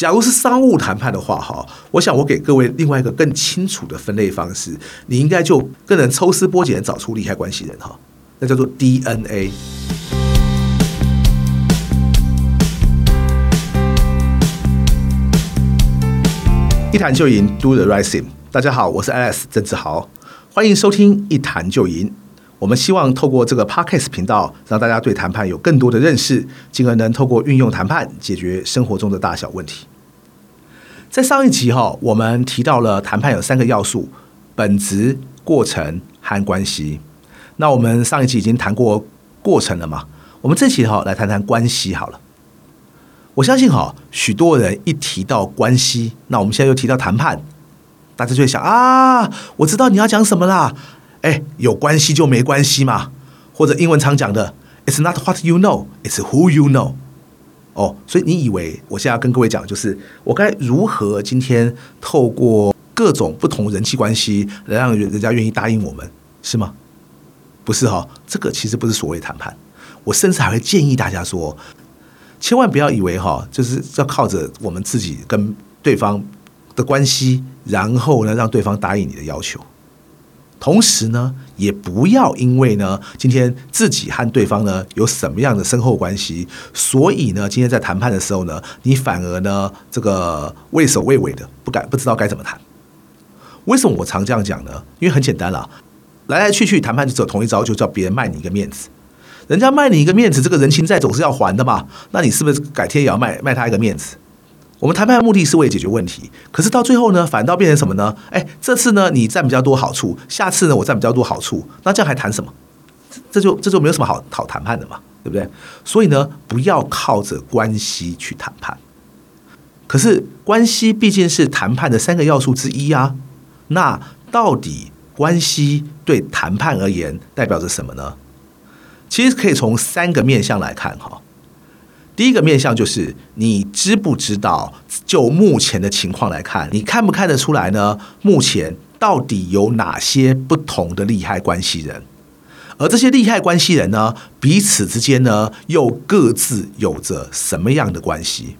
假如是商务谈判的话，哈，我想我给各位另外一个更清楚的分类方式，你应该就更能抽丝剥茧找出利害关系人，哈，那叫做 DNA。一谈就赢，Do the right thing。大家好，我是 Alex 郑志豪，欢迎收听一谈就赢。我们希望透过这个 Podcast 频道，让大家对谈判有更多的认识，进而能透过运用谈判解决生活中的大小问题。在上一集哈，我们提到了谈判有三个要素：本质、过程和关系。那我们上一集已经谈过过程了嘛？我们这期哈来谈谈关系好了。我相信哈，许多人一提到关系，那我们现在又提到谈判，大家就会想啊，我知道你要讲什么啦。哎，有关系就没关系嘛，或者英文常讲的，It's not what you know, it's who you know。哦，所以你以为我现在要跟各位讲，就是我该如何今天透过各种不同人际关系来让人家愿意答应我们，是吗？不是哈、哦，这个其实不是所谓谈判。我甚至还会建议大家说，千万不要以为哈、哦，就是要靠着我们自己跟对方的关系，然后呢让对方答应你的要求。同时呢，也不要因为呢，今天自己和对方呢有什么样的深厚关系，所以呢，今天在谈判的时候呢，你反而呢这个畏首畏尾的，不敢不知道该怎么谈。为什么我常这样讲呢？因为很简单啦，来来去去谈判就只有同一招，就叫别人卖你一个面子。人家卖你一个面子，这个人情债总是要还的嘛，那你是不是改天也要卖卖他一个面子？我们谈判的目的是为了解决问题，可是到最后呢，反倒变成什么呢？哎，这次呢你占比较多好处，下次呢我占比较多好处，那这样还谈什么？这就这就没有什么好好谈判的嘛，对不对？所以呢，不要靠着关系去谈判。可是关系毕竟是谈判的三个要素之一啊。那到底关系对谈判而言代表着什么呢？其实可以从三个面向来看哈。第一个面向就是你知不知道？就目前的情况来看，你看不看得出来呢？目前到底有哪些不同的利害关系人？而这些利害关系人呢，彼此之间呢，又各自有着什么样的关系？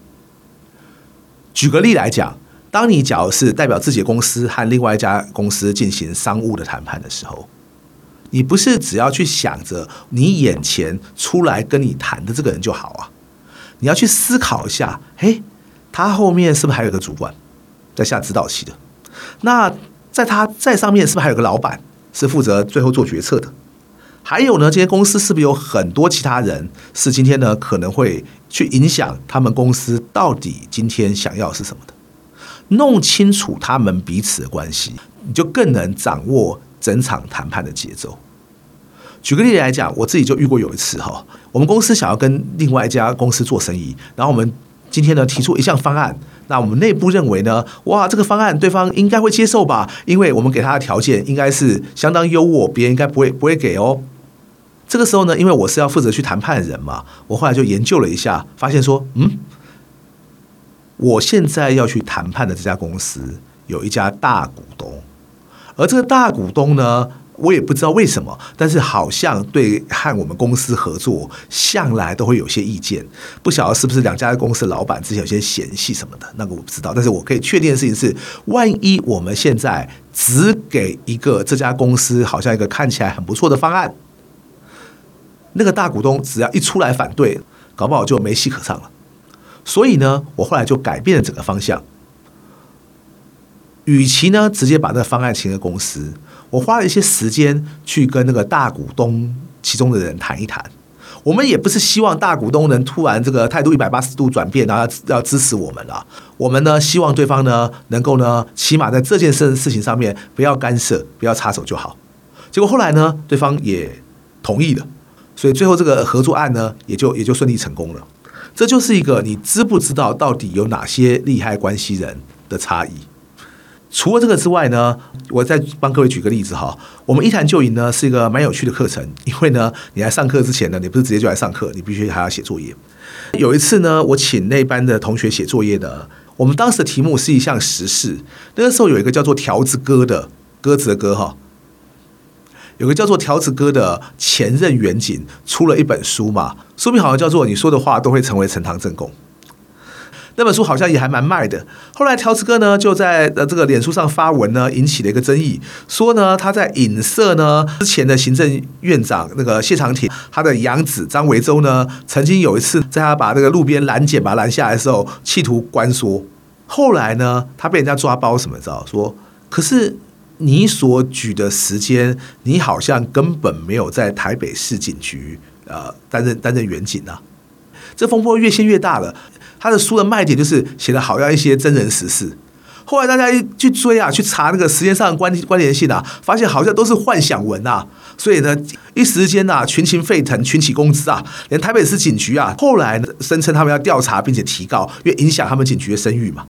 举个例来讲，当你假如是代表自己的公司和另外一家公司进行商务的谈判的时候，你不是只要去想着你眼前出来跟你谈的这个人就好啊？你要去思考一下，嘿，他后面是不是还有个主管在下指导棋的？那在他在上面是不是还有个老板是负责最后做决策的？还有呢，这些公司是不是有很多其他人是今天呢可能会去影响他们公司到底今天想要是什么的？弄清楚他们彼此的关系，你就更能掌握整场谈判的节奏。举个例子来讲，我自己就遇过有一次哈，我们公司想要跟另外一家公司做生意，然后我们今天呢提出一项方案，那我们内部认为呢，哇，这个方案对方应该会接受吧，因为我们给他的条件应该是相当优渥，别人应该不会不会给哦。这个时候呢，因为我是要负责去谈判的人嘛，我后来就研究了一下，发现说，嗯，我现在要去谈判的这家公司有一家大股东，而这个大股东呢。我也不知道为什么，但是好像对和我们公司合作向来都会有些意见，不晓得是不是两家公司老板之前有些嫌隙什么的，那个我不知道。但是我可以确定的事情是，万一我们现在只给一个这家公司好像一个看起来很不错的方案，那个大股东只要一出来反对，搞不好就没戏可唱了。所以呢，我后来就改变了整个方向，与其呢直接把这个方案请给公司。我花了一些时间去跟那个大股东其中的人谈一谈，我们也不是希望大股东能突然这个态度一百八十度转变，然后要支持我们了。我们呢，希望对方呢能够呢，起码在这件事事情上面不要干涉，不要插手就好。结果后来呢，对方也同意了，所以最后这个合作案呢，也就也就顺利成功了。这就是一个你知不知道到底有哪些利害关系人的差异。除了这个之外呢，我再帮各位举个例子哈。我们一谈就赢呢是一个蛮有趣的课程，因为呢，你来上课之前呢，你不是直接就来上课，你必须还要写作业。有一次呢，我请那班的同学写作业的，我们当时的题目是一项时事。那个时候有一个叫做条子哥的鸽子的歌哈，有个叫做条子哥的前任远景出了一本书嘛，书名好像叫做《你说的话都会成为呈堂证供》。那本书好像也还蛮卖的。后来条子哥呢就在呃这个脸书上发文呢，引起了一个争议，说呢他在影射呢之前的行政院长那个谢长廷，他的养子张维洲呢曾经有一次在他把这个路边拦检把他拦下来的时候，企图关说。后来呢他被人家抓包什么，知道说，可是你所举的时间，你好像根本没有在台北市警局呃担任担任员警啊。这风波越掀越大了。他的书的卖点就是写的好像一些真人实事。后来大家一去追啊，去查那个时间上的关关联性啊，发现好像都是幻想文啊。所以呢，一时间呐，群情沸腾，群起攻之啊。连台北市警局啊，后来声称他们要调查并且提告，因为影响他们警局的声誉嘛。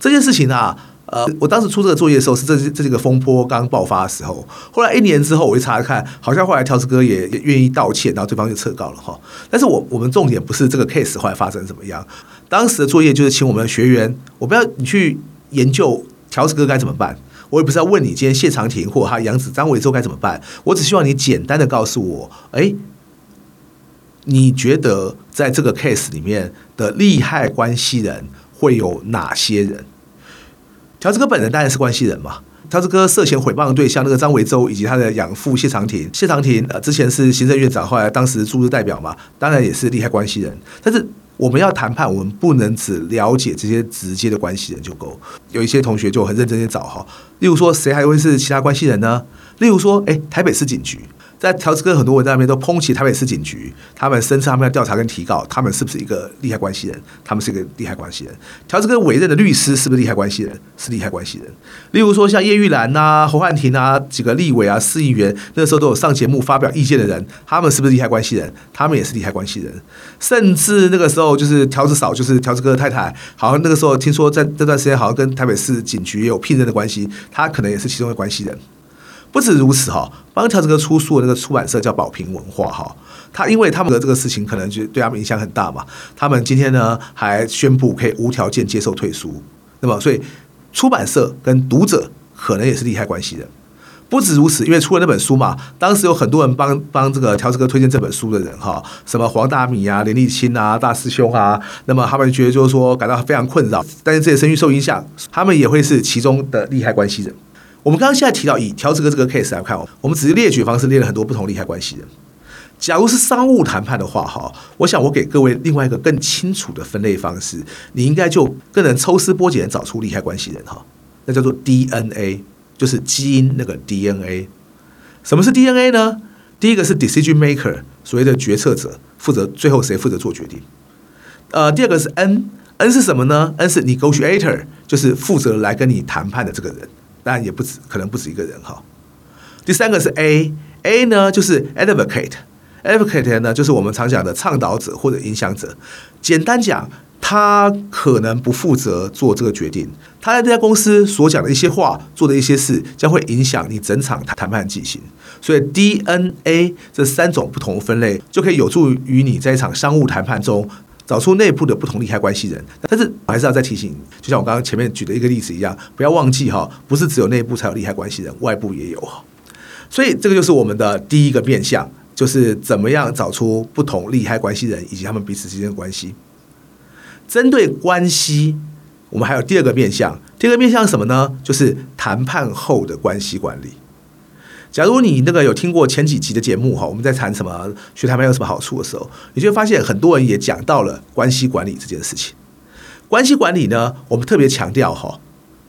这件事情啊。呃，我当时出这个作业的时候是这这几个风波刚爆发的时候。后来一年之后，我一查看，好像后来条子哥也也愿意道歉，然后对方就撤告了哈。但是我我们重点不是这个 case 后来发生怎么样，当时的作业就是请我们的学员，我不要你去研究条子哥该怎么办，我也不是要问你今天谢长廷或他养子张维洲该怎么办，我只希望你简单的告诉我，哎，你觉得在这个 case 里面的利害关系人会有哪些人？条子哥本人当然是关系人嘛。条子哥涉嫌诽谤的对象那个张维洲以及他的养父谢长廷，谢长廷呃之前是行政院长，后来当时驻日代表嘛，当然也是利害关系人。但是我们要谈判，我们不能只了解这些直接的关系人就够。有一些同学就很认真的找哈，例如说谁还会是其他关系人呢？例如说，哎，台北市警局。在条子哥很多文章里面都抨击台北市警局，他们声称他们要调查跟提告，他们是不是一个利害关系人？他们是一个利害关系人。条子哥委任的律师是不是利害关系人？是利害关系人。例如说像叶玉兰呐、侯汉廷啊几个立委啊、市议员，那时候都有上节目发表意见的人，他们是不是利害关系人？他们也是利害关系人。甚至那个时候就是条子嫂，就是条子哥的太太，好像那个时候听说在这段时间好像跟台北市警局也有聘任的关系，他可能也是其中的关系人。不止如此哈，帮条子哥出书的那个出版社叫宝瓶文化哈，他因为他们的这个事情可能就对他们影响很大嘛，他们今天呢还宣布可以无条件接受退书，那么所以出版社跟读者可能也是利害关系人。不止如此，因为出了那本书嘛，当时有很多人帮帮这个条子哥推荐这本书的人哈，什么黄大米啊、林立清啊、大师兄啊，那么他们觉得就是说感到非常困扰，但是这些声誉受影响，他们也会是其中的利害关系人。我们刚刚现在提到以条子哥这个 case 来看哦，我们只是列举方式列了很多不同利害关系人。假如是商务谈判的话哈，我想我给各位另外一个更清楚的分类方式，你应该就更能抽丝剥茧找出利害关系人哈。那叫做 DNA，就是基因那个 DNA。什么是 DNA 呢？第一个是 decision maker，所谓的决策者，负责最后谁负责做决定。呃，第二个是 N，N 是什么呢？N 是 negotiator，就是负责来跟你谈判的这个人。当然也不止，可能不止一个人哈。第三个是 A，A 呢就是 advocate，advocate 呢就是我们常讲的倡导者或者影响者。简单讲，他可能不负责做这个决定，他在这家公司所讲的一些话、做的一些事，将会影响你整场谈判进行。所以 DNA 这三种不同分类，就可以有助于你在一场商务谈判中。找出内部的不同利害关系人，但是我还是要再提醒你，就像我刚刚前面举的一个例子一样，不要忘记哈，不是只有内部才有利害关系人，外部也有。所以这个就是我们的第一个面向，就是怎么样找出不同利害关系人以及他们彼此之间的关系。针对关系，我们还有第二个面向，第二个面向是什么呢？就是谈判后的关系管理。假如你那个有听过前几集的节目哈，我们在谈什么学谈判有什么好处的时候，你就会发现很多人也讲到了关系管理这件事情。关系管理呢，我们特别强调哈，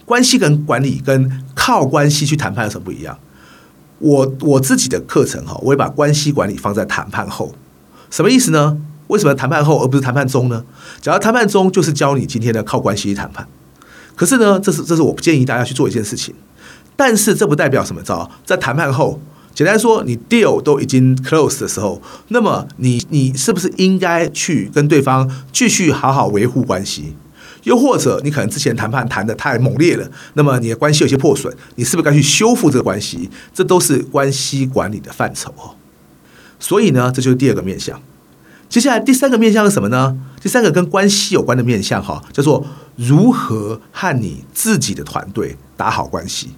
关系跟管理跟靠关系去谈判有什么不一样？我我自己的课程哈，我会把关系管理放在谈判后，什么意思呢？为什么谈判后而不是谈判中呢？假如谈判中就是教你今天的靠关系去谈判，可是呢，这是这是我不建议大家去做一件事情。但是这不代表什么？招在谈判后，简单说，你 deal 都已经 close 的时候，那么你你是不是应该去跟对方继续好好维护关系？又或者你可能之前谈判谈得太猛烈了，那么你的关系有些破损，你是不是该去修复这个关系？这都是关系管理的范畴哦。所以呢，这就是第二个面向。接下来第三个面向是什么呢？第三个跟关系有关的面向哈，叫做如何和你自己的团队打好关系。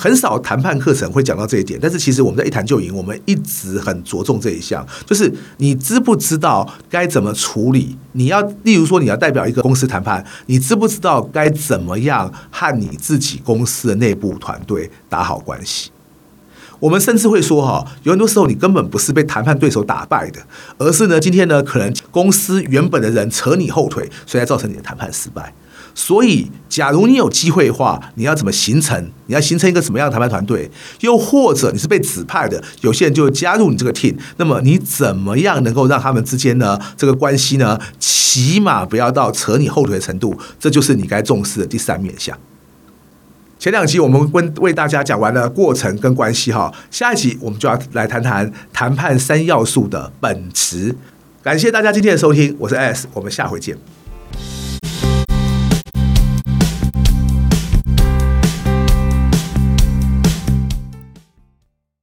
很少谈判课程会讲到这一点，但是其实我们在一谈就赢，我们一直很着重这一项，就是你知不知道该怎么处理？你要，例如说你要代表一个公司谈判，你知不知道该怎么样和你自己公司的内部团队打好关系？我们甚至会说，哈，有很多时候你根本不是被谈判对手打败的，而是呢，今天呢，可能公司原本的人扯你后腿，所以才造成你的谈判失败。所以，假如你有机会的话，你要怎么形成？你要形成一个什么样的谈判团队？又或者你是被指派的，有些人就加入你这个 team，那么你怎么样能够让他们之间呢，这个关系呢，起码不要到扯你后腿的程度？这就是你该重视的第三面向。前两集我们为为大家讲完了过程跟关系哈，下一集我们就要来谈谈谈判三要素的本质。感谢大家今天的收听，我是 S，我们下回见。